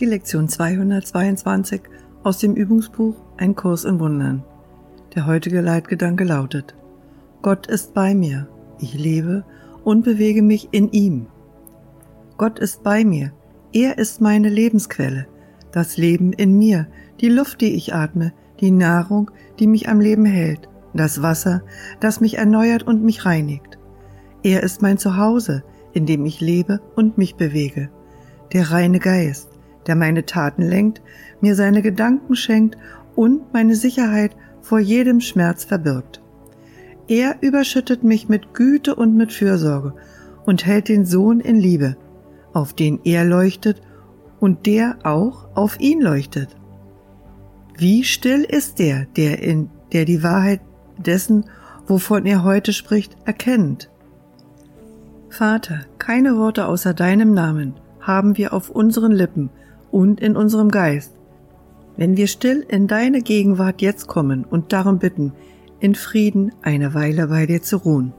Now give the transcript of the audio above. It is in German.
Die Lektion 222 aus dem Übungsbuch Ein Kurs in Wundern. Der heutige Leitgedanke lautet, Gott ist bei mir, ich lebe und bewege mich in ihm. Gott ist bei mir, er ist meine Lebensquelle, das Leben in mir, die Luft, die ich atme, die Nahrung, die mich am Leben hält, das Wasser, das mich erneuert und mich reinigt. Er ist mein Zuhause, in dem ich lebe und mich bewege, der reine Geist, der meine Taten lenkt, mir seine Gedanken schenkt und meine Sicherheit vor jedem Schmerz verbirgt. Er überschüttet mich mit Güte und mit Fürsorge und hält den Sohn in Liebe, auf den er leuchtet und der auch auf ihn leuchtet. Wie still ist der, der in der die Wahrheit dessen, wovon er heute spricht, erkennt. Vater, keine Worte außer deinem Namen haben wir auf unseren Lippen, und in unserem Geist. Wenn wir still in deine Gegenwart jetzt kommen und darum bitten, in Frieden eine Weile bei dir zu ruhen.